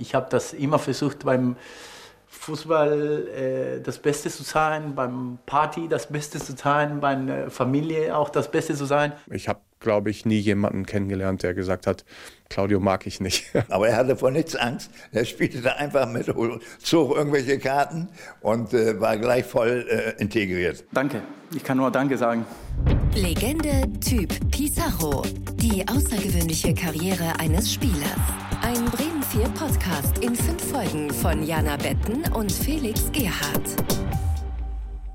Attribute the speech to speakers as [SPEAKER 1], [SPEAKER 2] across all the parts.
[SPEAKER 1] Ich habe das immer versucht beim Fußball äh, das Beste zu sein, beim Party das Beste zu sein, bei der Familie auch das Beste zu sein.
[SPEAKER 2] Ich habe, glaube ich, nie jemanden kennengelernt, der gesagt hat, Claudio mag ich nicht.
[SPEAKER 3] Aber er hatte vor nichts Angst. Er spielte da einfach mit, zog irgendwelche Karten und äh, war gleich voll äh, integriert.
[SPEAKER 1] Danke. Ich kann nur Danke sagen.
[SPEAKER 4] Legende Typ Pizarro. Die außergewöhnliche Karriere eines Spielers. Ein Bremen 4 Podcast in fünf Folgen von Jana Betten und Felix Gerhardt.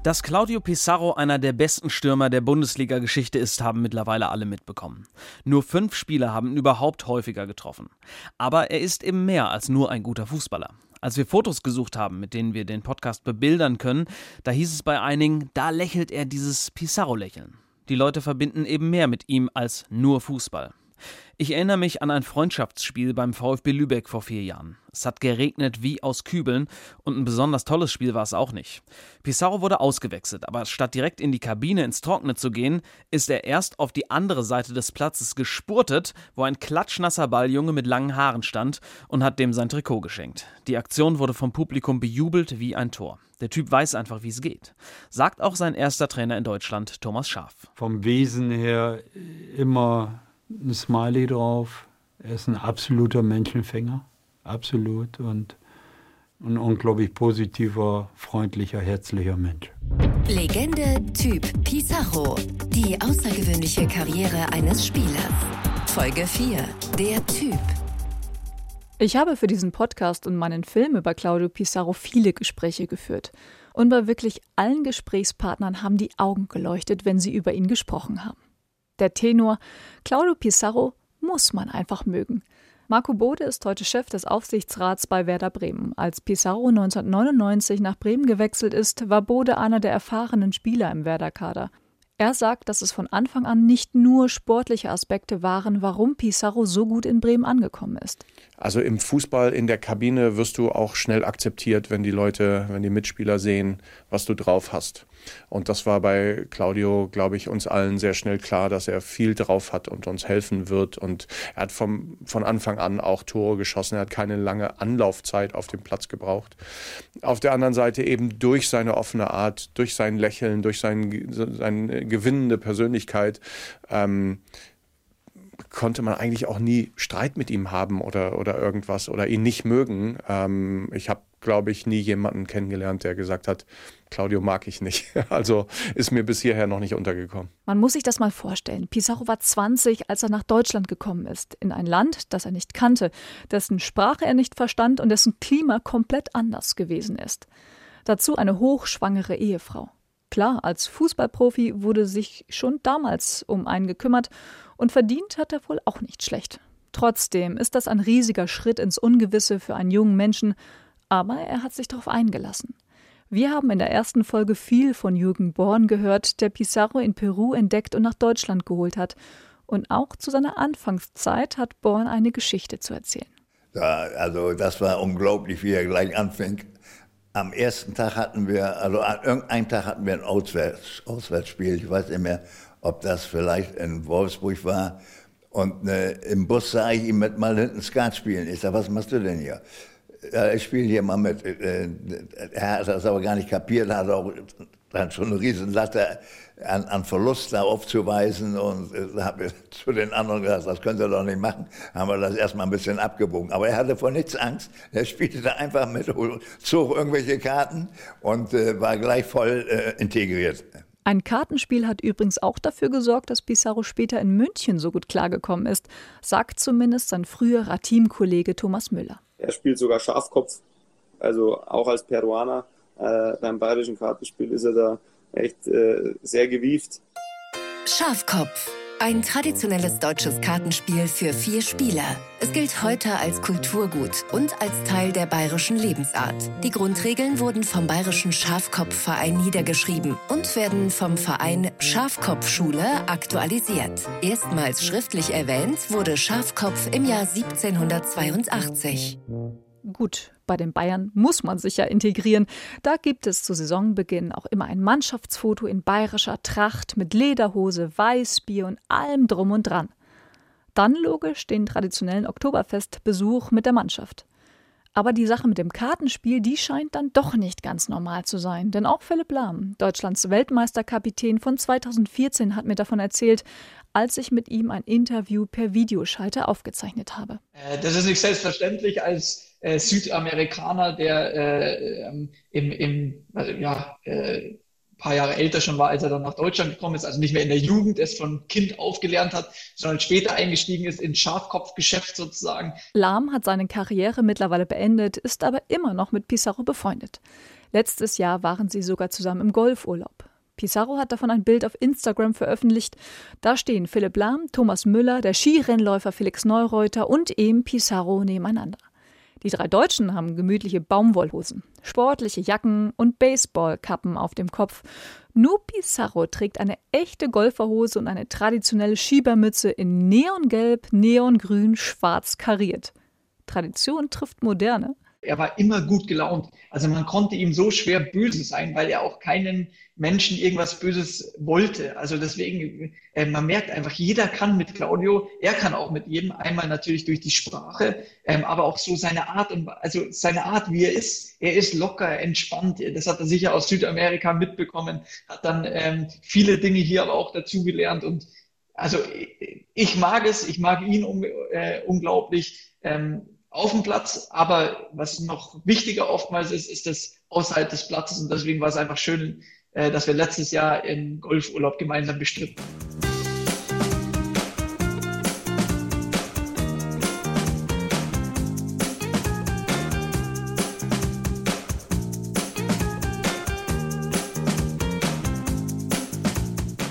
[SPEAKER 5] Dass Claudio Pizarro einer der besten Stürmer der Bundesliga-Geschichte ist, haben mittlerweile alle mitbekommen. Nur fünf Spieler haben ihn überhaupt häufiger getroffen. Aber er ist eben mehr als nur ein guter Fußballer. Als wir Fotos gesucht haben, mit denen wir den Podcast bebildern können, da hieß es bei einigen, da lächelt er dieses Pizarro-Lächeln. Die Leute verbinden eben mehr mit ihm als nur Fußball. Ich erinnere mich an ein Freundschaftsspiel beim VfB Lübeck vor vier Jahren. Es hat geregnet wie aus Kübeln und ein besonders tolles Spiel war es auch nicht. Pizarro wurde ausgewechselt, aber statt direkt in die Kabine ins Trockene zu gehen, ist er erst auf die andere Seite des Platzes gespurtet, wo ein klatschnasser Balljunge mit langen Haaren stand und hat dem sein Trikot geschenkt. Die Aktion wurde vom Publikum bejubelt wie ein Tor. Der Typ weiß einfach, wie es geht. Sagt auch sein erster Trainer in Deutschland, Thomas Schaaf.
[SPEAKER 6] Vom Wesen her immer ein Smiley drauf. Er ist ein absoluter Menschenfänger, absolut und ein unglaublich positiver, freundlicher, herzlicher Mensch.
[SPEAKER 4] Legende Typ Pizarro. Die außergewöhnliche Karriere eines Spielers. Folge 4. Der Typ.
[SPEAKER 7] Ich habe für diesen Podcast und meinen Film über Claudio Pizarro viele Gespräche geführt. Und bei wirklich allen Gesprächspartnern haben die Augen geleuchtet, wenn sie über ihn gesprochen haben. Der Tenor Claudio Pizarro muss man einfach mögen. Marco Bode ist heute Chef des Aufsichtsrats bei Werder Bremen. Als Pizarro 1999 nach Bremen gewechselt ist, war Bode einer der erfahrenen Spieler im Werder-Kader. Er sagt, dass es von Anfang an nicht nur sportliche Aspekte waren, warum Pizarro so gut in Bremen angekommen ist.
[SPEAKER 2] Also im Fußball in der Kabine wirst du auch schnell akzeptiert, wenn die Leute, wenn die Mitspieler sehen, was du drauf hast. Und das war bei Claudio, glaube ich, uns allen sehr schnell klar, dass er viel drauf hat und uns helfen wird. Und er hat vom, von Anfang an auch Tore geschossen. Er hat keine lange Anlaufzeit auf dem Platz gebraucht. Auf der anderen Seite eben durch seine offene Art, durch sein Lächeln, durch sein, seine gewinnende Persönlichkeit, ähm, konnte man eigentlich auch nie Streit mit ihm haben oder, oder irgendwas oder ihn nicht mögen. Ähm, ich habe, glaube ich, nie jemanden kennengelernt, der gesagt hat, Claudio mag ich nicht. Also ist mir bis hierher noch nicht untergekommen.
[SPEAKER 7] Man muss sich das mal vorstellen. Pizarro war 20, als er nach Deutschland gekommen ist. In ein Land, das er nicht kannte, dessen Sprache er nicht verstand und dessen Klima komplett anders gewesen ist. Dazu eine hochschwangere Ehefrau. Klar, als Fußballprofi wurde sich schon damals um einen gekümmert und verdient hat er wohl auch nicht schlecht. Trotzdem ist das ein riesiger Schritt ins Ungewisse für einen jungen Menschen, aber er hat sich darauf eingelassen. Wir haben in der ersten Folge viel von Jürgen Born gehört, der Pizarro in Peru entdeckt und nach Deutschland geholt hat. Und auch zu seiner Anfangszeit hat Born eine Geschichte zu erzählen.
[SPEAKER 3] Ja, also das war unglaublich, wie er gleich anfing. Am ersten Tag hatten wir, also an irgendeinem Tag hatten wir ein Auswärts, Auswärtsspiel. Ich weiß nicht mehr, ob das vielleicht in Wolfsburg war. Und äh, im Bus sah ich ihn mit mal hinten Skat spielen. Ich sag, was machst du denn hier? Ja, ich spiele hier mal mit. Äh, er hat das aber gar nicht kapiert, hat auch dann schon eine riesen Latte an, an Verlust da aufzuweisen und äh, habe zu den anderen gesagt, das könnt ihr doch nicht machen. Haben wir das erstmal ein bisschen abgebogen. Aber er hatte vor nichts Angst. Er spielte da einfach mit, zog irgendwelche Karten und äh, war gleich voll äh, integriert.
[SPEAKER 7] Ein Kartenspiel hat übrigens auch dafür gesorgt, dass Pizarro später in München so gut klargekommen ist, sagt zumindest sein früherer Teamkollege Thomas Müller.
[SPEAKER 8] Er spielt sogar Schafkopf, also auch als Peruaner. Äh, beim bayerischen Kartenspiel ist er da echt äh, sehr gewieft.
[SPEAKER 4] Schafkopf. Ein traditionelles deutsches Kartenspiel für vier Spieler. Es gilt heute als Kulturgut und als Teil der bayerischen Lebensart. Die Grundregeln wurden vom Bayerischen Schafkopfverein niedergeschrieben und werden vom Verein Schafkopfschule aktualisiert. Erstmals schriftlich erwähnt wurde Schafkopf im Jahr 1782.
[SPEAKER 7] Gut, bei den Bayern muss man sich ja integrieren. Da gibt es zu Saisonbeginn auch immer ein Mannschaftsfoto in bayerischer Tracht mit Lederhose, Weißbier und allem drum und dran. Dann logisch den traditionellen Oktoberfestbesuch mit der Mannschaft. Aber die Sache mit dem Kartenspiel, die scheint dann doch nicht ganz normal zu sein. Denn auch Philipp Lahm, Deutschlands Weltmeisterkapitän von 2014, hat mir davon erzählt, als ich mit ihm ein Interview per Videoschalter aufgezeichnet habe.
[SPEAKER 9] Äh, das ist nicht selbstverständlich als äh, Südamerikaner, der äh, ähm, im, im also, ja, äh, paar Jahre älter schon war, als er dann nach Deutschland gekommen ist, also nicht mehr in der Jugend, es von Kind aufgelernt hat, sondern später eingestiegen ist ins Schafkopfgeschäft sozusagen.
[SPEAKER 7] Lahm hat seine Karriere mittlerweile beendet, ist aber immer noch mit Pizarro befreundet. Letztes Jahr waren sie sogar zusammen im Golfurlaub. Pizarro hat davon ein Bild auf Instagram veröffentlicht. Da stehen Philipp Lahm, Thomas Müller, der Skirennläufer Felix Neureuter und eben Pizarro nebeneinander. Die drei Deutschen haben gemütliche Baumwollhosen, sportliche Jacken und Baseballkappen auf dem Kopf. Nur Pizarro trägt eine echte Golferhose und eine traditionelle Schiebermütze in Neongelb, Neongrün, schwarz kariert. Tradition trifft Moderne.
[SPEAKER 9] Er war immer gut gelaunt. Also man konnte ihm so schwer böse sein, weil er auch keinen Menschen irgendwas Böses wollte. Also deswegen, äh, man merkt einfach, jeder kann mit Claudio, er kann auch mit jedem, einmal natürlich durch die Sprache, ähm, aber auch so seine Art und also seine Art, wie er ist. Er ist locker, entspannt. Das hat er sicher aus Südamerika mitbekommen, hat dann ähm, viele Dinge hier aber auch dazugelernt und also ich mag es, ich mag ihn äh, unglaublich. Ähm, auf dem Platz, aber was noch wichtiger oftmals ist, ist das außerhalb des Platzes und deswegen war es einfach schön, äh, dass wir letztes Jahr im Golfurlaub gemeinsam bestritten.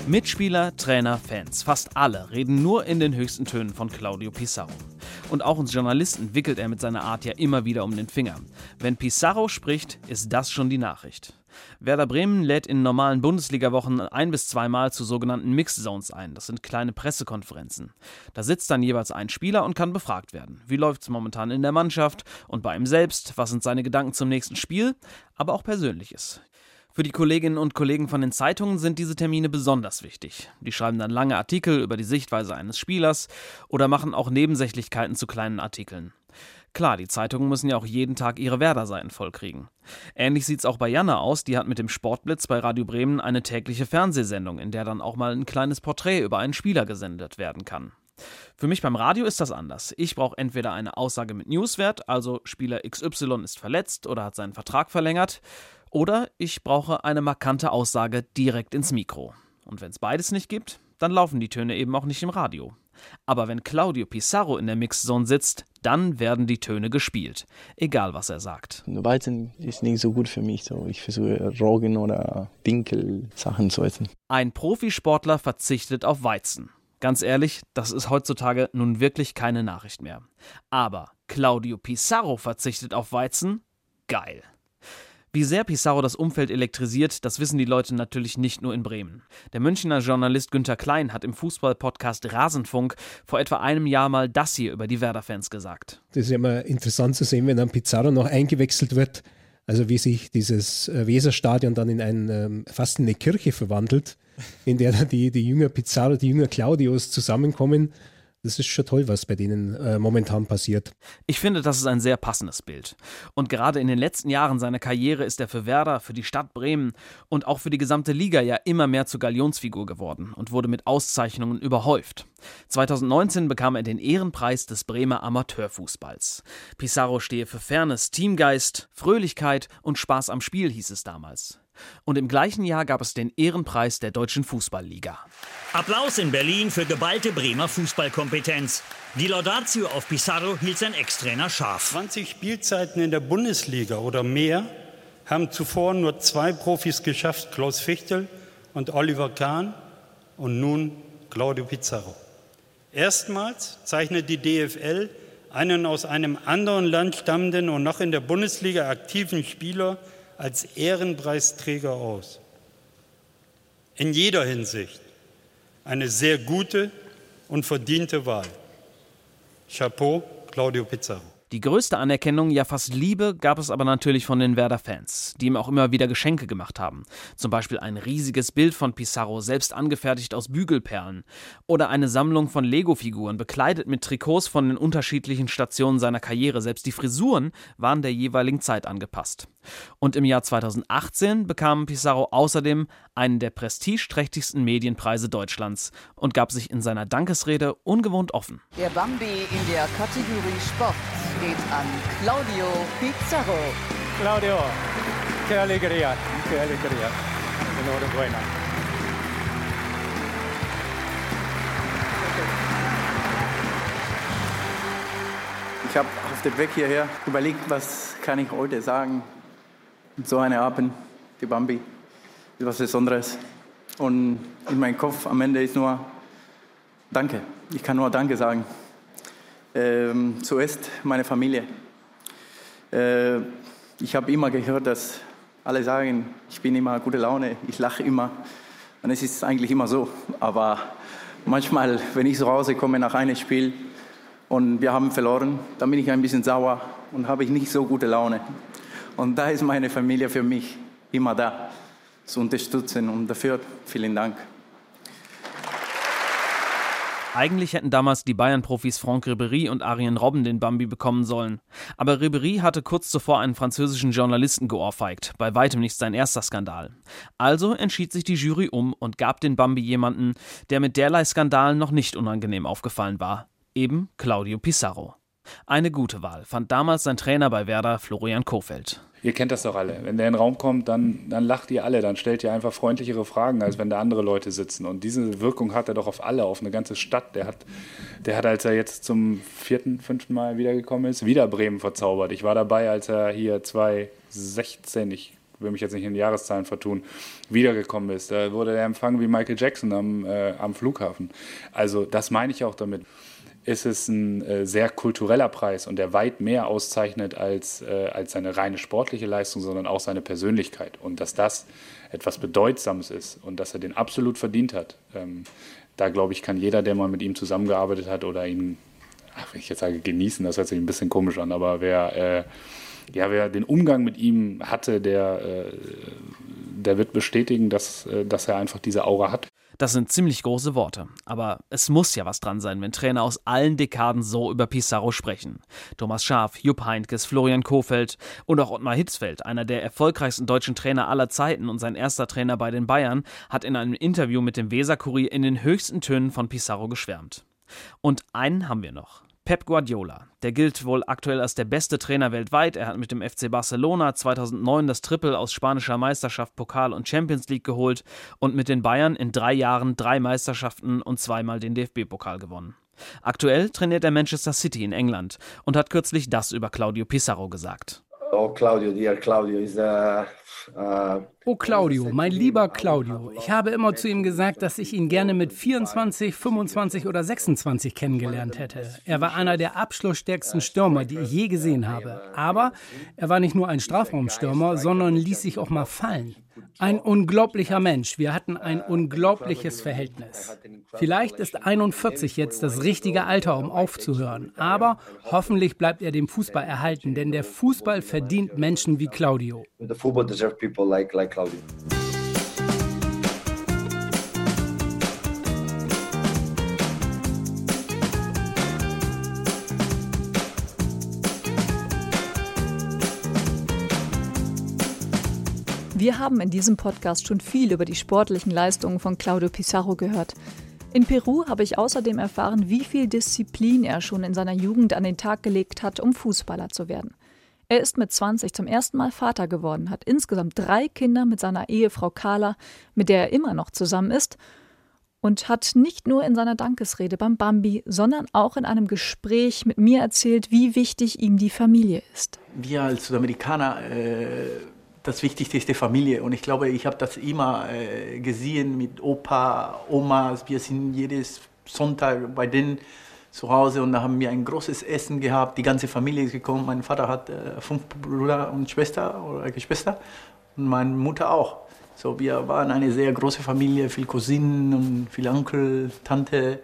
[SPEAKER 5] Mitspieler, Trainer, Fans, fast alle reden nur in den höchsten Tönen von Claudio Pizarro. Und auch uns Journalisten wickelt er mit seiner Art ja immer wieder um den Finger. Wenn Pizarro spricht, ist das schon die Nachricht. Werder Bremen lädt in normalen Bundesliga-Wochen ein bis zweimal zu sogenannten Mixed Zones ein. Das sind kleine Pressekonferenzen. Da sitzt dann jeweils ein Spieler und kann befragt werden. Wie läuft es momentan in der Mannschaft und bei ihm selbst? Was sind seine Gedanken zum nächsten Spiel? Aber auch Persönliches. Für die Kolleginnen und Kollegen von den Zeitungen sind diese Termine besonders wichtig. Die schreiben dann lange Artikel über die Sichtweise eines Spielers oder machen auch Nebensächlichkeiten zu kleinen Artikeln. Klar, die Zeitungen müssen ja auch jeden Tag ihre Werder-Seiten vollkriegen. Ähnlich sieht's auch bei Janne aus, die hat mit dem Sportblitz bei Radio Bremen eine tägliche Fernsehsendung, in der dann auch mal ein kleines Porträt über einen Spieler gesendet werden kann. Für mich beim Radio ist das anders. Ich brauche entweder eine Aussage mit Newswert, also Spieler XY ist verletzt oder hat seinen Vertrag verlängert, oder ich brauche eine markante Aussage direkt ins Mikro. Und wenn es beides nicht gibt, dann laufen die Töne eben auch nicht im Radio. Aber wenn Claudio Pizarro in der Mixzone sitzt, dann werden die Töne gespielt, egal was er sagt.
[SPEAKER 10] Weizen ist nicht so gut für mich, so ich versuche Roggen oder Dinkel Sachen zu essen.
[SPEAKER 5] Ein Profisportler verzichtet auf Weizen. Ganz ehrlich, das ist heutzutage nun wirklich keine Nachricht mehr. Aber Claudio Pizarro verzichtet auf Weizen? Geil. Wie sehr Pizarro das Umfeld elektrisiert, das wissen die Leute natürlich nicht nur in Bremen. Der Münchner Journalist Günther Klein hat im Fußballpodcast Rasenfunk vor etwa einem Jahr mal das hier über die Werder-Fans gesagt.
[SPEAKER 11] Das ist immer interessant zu sehen, wenn dann Pizarro noch eingewechselt wird. Also wie sich dieses äh, Weserstadion dann in ein, ähm, fast in eine Kirche verwandelt, in der dann die, die Jünger Pizarro, die Jünger Claudios zusammenkommen das ist schon toll, was bei denen äh, momentan passiert.
[SPEAKER 5] Ich finde, das ist ein sehr passendes Bild. Und gerade in den letzten Jahren seiner Karriere ist er für Werder, für die Stadt Bremen und auch für die gesamte Liga ja immer mehr zur Galionsfigur geworden und wurde mit Auszeichnungen überhäuft. 2019 bekam er den Ehrenpreis des Bremer Amateurfußballs. Pizarro stehe für Fairness, Teamgeist, Fröhlichkeit und Spaß am Spiel, hieß es damals. Und im gleichen Jahr gab es den Ehrenpreis der Deutschen Fußballliga.
[SPEAKER 12] Applaus in Berlin für geballte Bremer Fußballkompetenz. Die Laudatio auf Pizarro hielt sein Ex-Trainer scharf.
[SPEAKER 13] 20 Spielzeiten in der Bundesliga oder mehr haben zuvor nur zwei Profis geschafft, Klaus Fichtel und Oliver Kahn und nun Claudio Pizarro. Erstmals zeichnet die DFL einen aus einem anderen Land stammenden und noch in der Bundesliga aktiven Spieler als Ehrenpreisträger aus. In jeder Hinsicht eine sehr gute und verdiente Wahl. Chapeau, Claudio Pizarro.
[SPEAKER 5] Die größte Anerkennung, ja fast Liebe, gab es aber natürlich von den Werder-Fans, die ihm auch immer wieder Geschenke gemacht haben. Zum Beispiel ein riesiges Bild von Pizarro, selbst angefertigt aus Bügelperlen. Oder eine Sammlung von Lego-Figuren, bekleidet mit Trikots von den unterschiedlichen Stationen seiner Karriere. Selbst die Frisuren waren der jeweiligen Zeit angepasst. Und im Jahr 2018 bekam Pizarro außerdem einen der prestigeträchtigsten Medienpreise Deutschlands und gab sich in seiner Dankesrede ungewohnt offen.
[SPEAKER 14] Der Bambi in der Kategorie Sport geht an Claudio Pizarro.
[SPEAKER 15] Claudio, qué alegría, qué alegría. Enhorabuena.
[SPEAKER 1] Ich habe auf dem Weg hierher überlegt, was kann ich heute sagen. So eine Abend, die Bambi, ist was Besonderes. Und in meinem Kopf am Ende ist nur Danke. Ich kann nur Danke sagen. Ähm, zuerst meine Familie. Äh, ich habe immer gehört, dass alle sagen, ich bin immer gute Laune, ich lache immer. Und es ist eigentlich immer so. Aber manchmal, wenn ich zu Hause komme nach einem Spiel und wir haben verloren, dann bin ich ein bisschen sauer und habe ich nicht so gute Laune. Und da ist meine Familie für mich immer da, zu unterstützen. Und dafür vielen Dank.
[SPEAKER 5] Eigentlich hätten damals die Bayern-Profis Franck Ribéry und Arjen Robben den Bambi bekommen sollen. Aber Ribéry hatte kurz zuvor einen französischen Journalisten geohrfeigt, bei weitem nicht sein erster Skandal. Also entschied sich die Jury um und gab den Bambi jemanden, der mit derlei Skandalen noch nicht unangenehm aufgefallen war. Eben Claudio Pizarro. Eine gute Wahl, fand damals sein Trainer bei Werder, Florian Kofeld.
[SPEAKER 16] Ihr kennt das doch alle. Wenn der in den Raum kommt, dann, dann lacht ihr alle, dann stellt ihr einfach freundlichere Fragen, als wenn da andere Leute sitzen. Und diese Wirkung hat er doch auf alle, auf eine ganze Stadt. Der hat, der hat, als er jetzt zum vierten, fünften Mal wiedergekommen ist, wieder Bremen verzaubert. Ich war dabei, als er hier 2016, ich will mich jetzt nicht in die Jahreszahlen vertun, wiedergekommen ist. Da wurde er empfangen wie Michael Jackson am, äh, am Flughafen. Also das meine ich auch damit ist es ein äh, sehr kultureller Preis und der weit mehr auszeichnet als, äh, als seine reine sportliche Leistung, sondern auch seine Persönlichkeit. Und dass das etwas Bedeutsames ist und dass er den absolut verdient hat, ähm, da glaube ich, kann jeder, der mal mit ihm zusammengearbeitet hat oder ihn, ach, wenn ich jetzt sage genießen, das hört sich ein bisschen komisch an, aber wer, äh, ja, wer den Umgang mit ihm hatte, der, äh, der wird bestätigen, dass, äh, dass er einfach diese Aura hat.
[SPEAKER 5] Das sind ziemlich große Worte. Aber es muss ja was dran sein, wenn Trainer aus allen Dekaden so über Pizarro sprechen. Thomas Schaaf, Jupp Heynckes, Florian Kofeld und auch Ottmar Hitzfeld, einer der erfolgreichsten deutschen Trainer aller Zeiten und sein erster Trainer bei den Bayern, hat in einem Interview mit dem Weser-Kurier in den höchsten Tönen von Pizarro geschwärmt. Und einen haben wir noch. Pep Guardiola. Der gilt wohl aktuell als der beste Trainer weltweit. Er hat mit dem FC Barcelona 2009 das Triple aus spanischer Meisterschaft, Pokal und Champions League geholt und mit den Bayern in drei Jahren drei Meisterschaften und zweimal den DFB-Pokal gewonnen. Aktuell trainiert er Manchester City in England und hat kürzlich das über Claudio Pizarro gesagt.
[SPEAKER 17] Oh Claudio, dear Claudio, is uh,
[SPEAKER 18] uh Oh Claudio, mein lieber Claudio, ich habe immer zu ihm gesagt, dass ich ihn gerne mit 24, 25 oder 26 kennengelernt hätte. Er war einer der abschlussstärksten Stürmer, die ich je gesehen habe. Aber er war nicht nur ein Strafraumstürmer, sondern ließ sich auch mal fallen. Ein unglaublicher Mensch. Wir hatten ein unglaubliches Verhältnis. Vielleicht ist 41 jetzt das richtige Alter, um aufzuhören. Aber hoffentlich bleibt er dem Fußball erhalten, denn der Fußball verdient Menschen wie Claudio.
[SPEAKER 7] Wir haben in diesem Podcast schon viel über die sportlichen Leistungen von Claudio Pizarro gehört. In Peru habe ich außerdem erfahren, wie viel Disziplin er schon in seiner Jugend an den Tag gelegt hat, um Fußballer zu werden. Er ist mit 20 zum ersten Mal Vater geworden, hat insgesamt drei Kinder mit seiner Ehefrau Carla, mit der er immer noch zusammen ist, und hat nicht nur in seiner Dankesrede beim Bambi, sondern auch in einem Gespräch mit mir erzählt, wie wichtig ihm die Familie ist.
[SPEAKER 1] Wir als Südamerikaner, äh, das Wichtigste ist die Familie. Und ich glaube, ich habe das immer äh, gesehen mit Opa, Omas. Wir sind jedes Sonntag bei denen zu Hause und da haben wir ein großes Essen gehabt. Die ganze Familie ist gekommen. Mein Vater hat äh, fünf Brüder und Schwester oder Geschwister und meine Mutter auch. So, wir waren eine sehr große Familie, viele Cousinen und viele Onkel, Tante.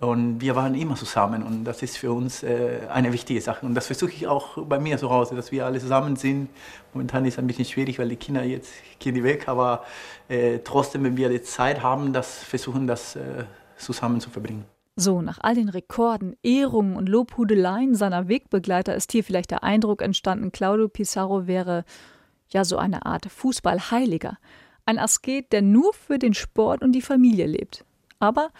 [SPEAKER 1] Und wir waren immer zusammen und das ist für uns äh, eine wichtige Sache. Und das versuche ich auch bei mir zu Hause, dass wir alle zusammen sind. Momentan ist es ein bisschen schwierig, weil die Kinder jetzt gehen die weg, aber äh, trotzdem, wenn wir die Zeit haben, das versuchen, das äh, zusammen zu verbringen.
[SPEAKER 7] So, nach all den Rekorden, Ehrungen und Lobhudeleien seiner Wegbegleiter ist hier vielleicht der Eindruck entstanden, Claudio Pizarro wäre ja so eine Art Fußballheiliger. Ein Asket, der nur für den Sport und die Familie lebt. Aber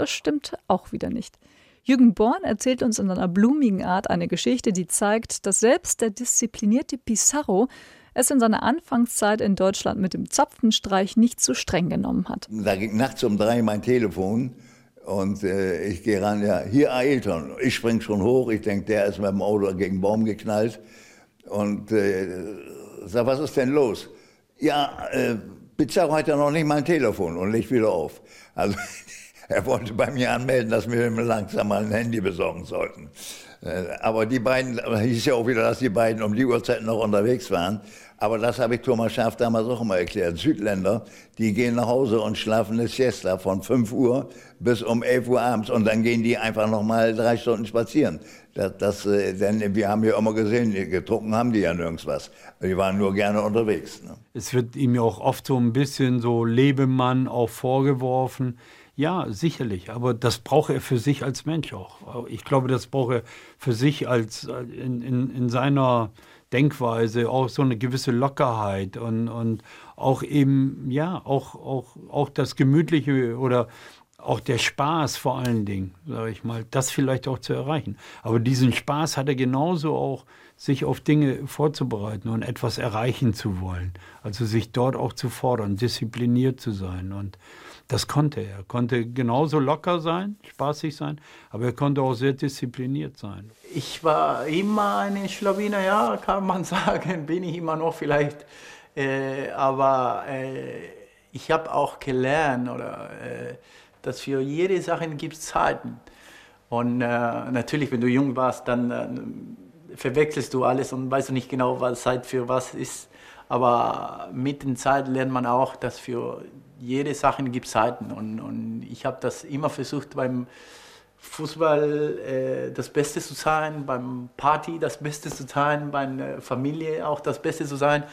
[SPEAKER 7] das stimmt auch wieder nicht. Jürgen Born erzählt uns in einer blumigen Art eine Geschichte, die zeigt, dass selbst der disziplinierte Pizarro es in seiner Anfangszeit in Deutschland mit dem Zapfenstreich nicht so streng genommen hat.
[SPEAKER 3] Da ging nachts um drei mein Telefon und äh, ich gehe ran, ja, hier Ailton. Ich spring schon hoch, ich denke, der ist mit dem Auto gegen den Baum geknallt und äh, sag, was ist denn los? Ja, äh, Pizarro hat ja noch nicht mein Telefon und legt wieder auf. Also er wollte bei mir anmelden, dass wir ihm langsam mal ein Handy besorgen sollten. Äh, aber die beiden, hieß ja auch wieder, dass die beiden um die Uhrzeit noch unterwegs waren. Aber das habe ich Thomas Schaaf damals auch immer erklärt. Südländer, die gehen nach Hause und schlafen eine Siesta von 5 Uhr bis um 11 Uhr abends und dann gehen die einfach noch mal drei Stunden spazieren. Das, das, äh, denn wir haben ja immer gesehen, getrunken haben die ja nirgends was. Die waren nur gerne unterwegs. Ne?
[SPEAKER 6] Es wird ihm ja auch oft so ein bisschen so Lebemann auch vorgeworfen. Ja, sicherlich, aber das braucht er für sich als Mensch auch. Ich glaube, das braucht er für sich als äh, in, in, in seiner Denkweise auch so eine gewisse Lockerheit und, und auch eben, ja, auch, auch, auch das Gemütliche oder auch der Spaß vor allen Dingen, sage ich mal, das vielleicht auch zu erreichen. Aber diesen Spaß hat er genauso auch, sich auf Dinge vorzubereiten und etwas erreichen zu wollen. Also sich dort auch zu fordern, diszipliniert zu sein. Und das konnte er. Er konnte genauso locker sein, spaßig sein, aber er konnte auch sehr diszipliniert sein.
[SPEAKER 1] Ich war immer ein Schlawiner, ja, kann man sagen, bin ich immer noch vielleicht. Äh, aber äh, ich habe auch gelernt, oder, äh, dass für jede Sache gibt es Zeiten. Und äh, natürlich, wenn du jung warst, dann äh, verwechselst du alles und weißt du nicht genau, was Zeit für was ist. Aber mit der Zeit lernt man auch, dass für jede Sache gibt Seiten. Und, und ich habe das immer versucht beim Fußball äh, das Beste zu sein, beim Party das Beste zu sein, bei der Familie auch das Beste zu sein.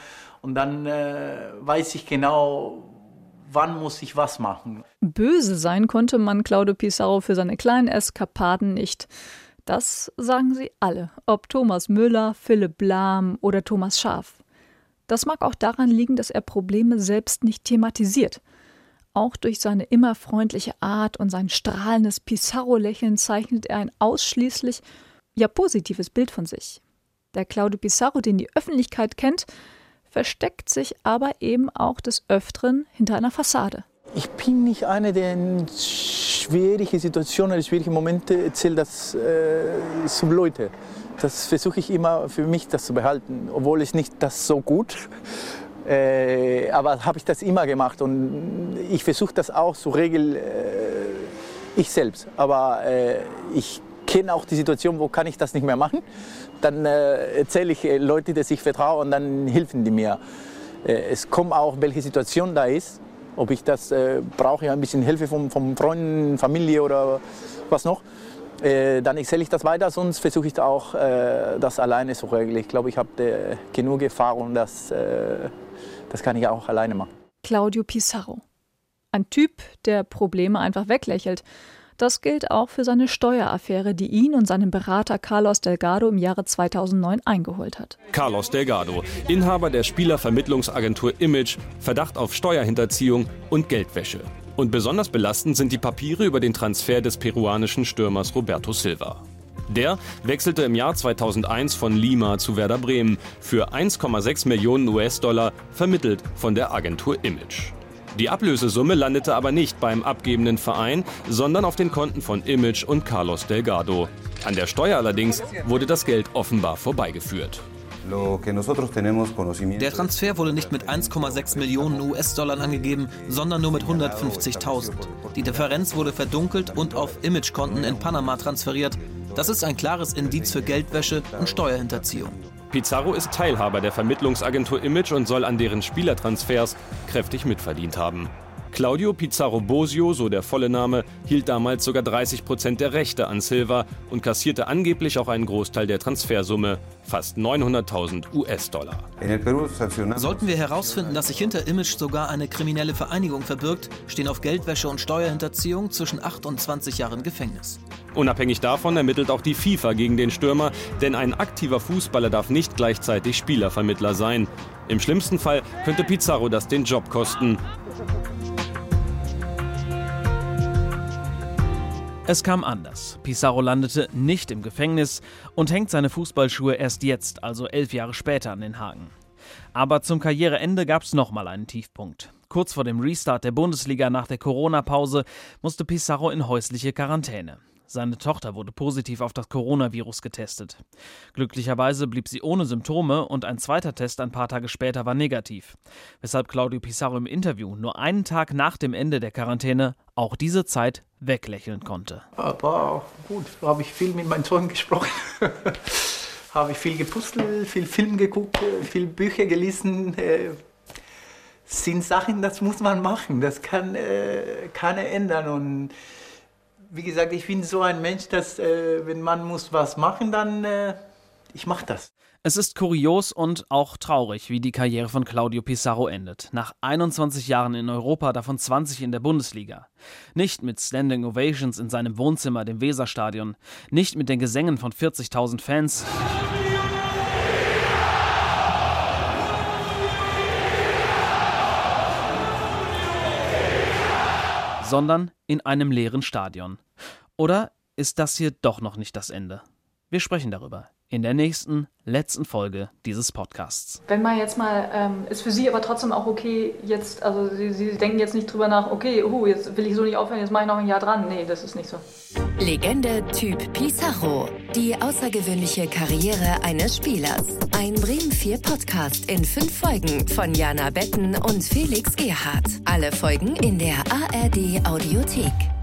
[SPEAKER 1] Und dann äh, weiß ich genau, wann muss ich was machen.
[SPEAKER 7] Böse sein konnte man Claudio Pizarro für seine kleinen Eskapaden nicht. Das sagen sie alle, ob Thomas Müller, Philipp Lahm oder Thomas Schaaf. Das mag auch daran liegen, dass er Probleme selbst nicht thematisiert. Auch durch seine immer freundliche Art und sein strahlendes Pizarro-Lächeln zeichnet er ein ausschließlich ja positives Bild von sich. Der Claudio Pizarro, den die Öffentlichkeit kennt, versteckt sich aber eben auch des Öfteren hinter einer Fassade.
[SPEAKER 1] Ich bin nicht einer, der in schwierige Situationen, schwierige Momente erzählt das äh, zum Leute. Das versuche ich immer für mich das zu behalten, obwohl ich nicht das so gut äh, aber habe ich das immer gemacht und ich versuche das auch zu regeln, äh, ich selbst. Aber äh, ich kenne auch die Situation, wo kann ich das nicht mehr machen. Dann äh, erzähle ich äh, Leute, die sich vertrauen und dann helfen die mir. Äh, es kommt auch, welche Situation da ist. Ob ich das brauche, ich ein bisschen Hilfe von, von Freunden, Familie oder was noch. Dann erzähle ich das weiter, sonst versuche ich auch, das alleine zu regeln. Ich glaube, ich habe genug Erfahrung, dass das kann ich auch alleine machen.
[SPEAKER 7] Claudio Pizarro. Ein Typ, der Probleme einfach weglächelt. Das gilt auch für seine Steueraffäre, die ihn und seinen Berater Carlos Delgado im Jahre 2009 eingeholt hat.
[SPEAKER 19] Carlos Delgado, Inhaber der Spielervermittlungsagentur Image, Verdacht auf Steuerhinterziehung und Geldwäsche. Und besonders belastend sind die Papiere über den Transfer des peruanischen Stürmers Roberto Silva. Der wechselte im Jahr 2001 von Lima zu Werder Bremen für 1,6 Millionen US-Dollar, vermittelt von der Agentur Image. Die Ablösesumme landete aber nicht beim abgebenden Verein, sondern auf den Konten von Image und Carlos Delgado. An der Steuer allerdings wurde das Geld offenbar vorbeigeführt.
[SPEAKER 20] Der Transfer wurde nicht mit 1,6 Millionen US-Dollar angegeben, sondern nur mit 150.000. Die Differenz wurde verdunkelt und auf Imagekonten in Panama transferiert. Das ist ein klares Indiz für Geldwäsche und Steuerhinterziehung.
[SPEAKER 19] Pizarro ist Teilhaber der Vermittlungsagentur Image und soll an deren Spielertransfers kräftig mitverdient haben. Claudio Pizarro Bosio, so der volle Name, hielt damals sogar 30 Prozent der Rechte an Silva und kassierte angeblich auch einen Großteil der Transfersumme, fast 900.000 US-Dollar.
[SPEAKER 20] Sollten wir herausfinden, dass sich hinter Image sogar eine kriminelle Vereinigung verbirgt, stehen auf Geldwäsche und Steuerhinterziehung zwischen 8 und 20 Jahren Gefängnis.
[SPEAKER 19] Unabhängig davon ermittelt auch die FIFA gegen den Stürmer, denn ein aktiver Fußballer darf nicht gleichzeitig Spielervermittler sein. Im schlimmsten Fall könnte Pizarro das den Job kosten.
[SPEAKER 5] Es kam anders. Pizarro landete nicht im Gefängnis und hängt seine Fußballschuhe erst jetzt, also elf Jahre später, an den Haken. Aber zum Karriereende gab es nochmal einen Tiefpunkt. Kurz vor dem Restart der Bundesliga nach der Corona-Pause musste Pizarro in häusliche Quarantäne. Seine Tochter wurde positiv auf das Coronavirus getestet. Glücklicherweise blieb sie ohne Symptome und ein zweiter Test ein paar Tage später war negativ, weshalb Claudio Pizarro im Interview nur einen Tag nach dem Ende der Quarantäne auch diese Zeit weglächeln konnte.
[SPEAKER 1] Aber gut, habe ich viel mit meinem Sohn gesprochen. habe ich viel gepustelt, viel Film geguckt, viel Bücher gelesen. Äh, sind Sachen, das muss man machen, das kann äh, keiner ändern und wie gesagt, ich bin so ein Mensch, dass äh, wenn man muss was machen, dann äh, ich mache das.
[SPEAKER 5] Es ist kurios und auch traurig, wie die Karriere von Claudio Pizarro endet. Nach 21 Jahren in Europa, davon 20 in der Bundesliga. Nicht mit Standing Ovations in seinem Wohnzimmer, dem Weserstadion. Nicht mit den Gesängen von 40.000 Fans. Sondern in einem leeren Stadion. Oder ist das hier doch noch nicht das Ende? Wir sprechen darüber in der nächsten, letzten Folge dieses Podcasts.
[SPEAKER 7] Wenn man jetzt mal, ähm, ist für Sie aber trotzdem auch okay, jetzt, also Sie, Sie denken jetzt nicht drüber nach, okay, uh, jetzt will ich so nicht aufhören, jetzt mache ich noch ein Jahr dran. Nee, das ist nicht so.
[SPEAKER 4] Legende Typ Pizarro. Die außergewöhnliche Karriere eines Spielers. Ein Bremen 4 Podcast in fünf Folgen von Jana Betten und Felix Gerhardt. Alle Folgen in der ARD Audiothek.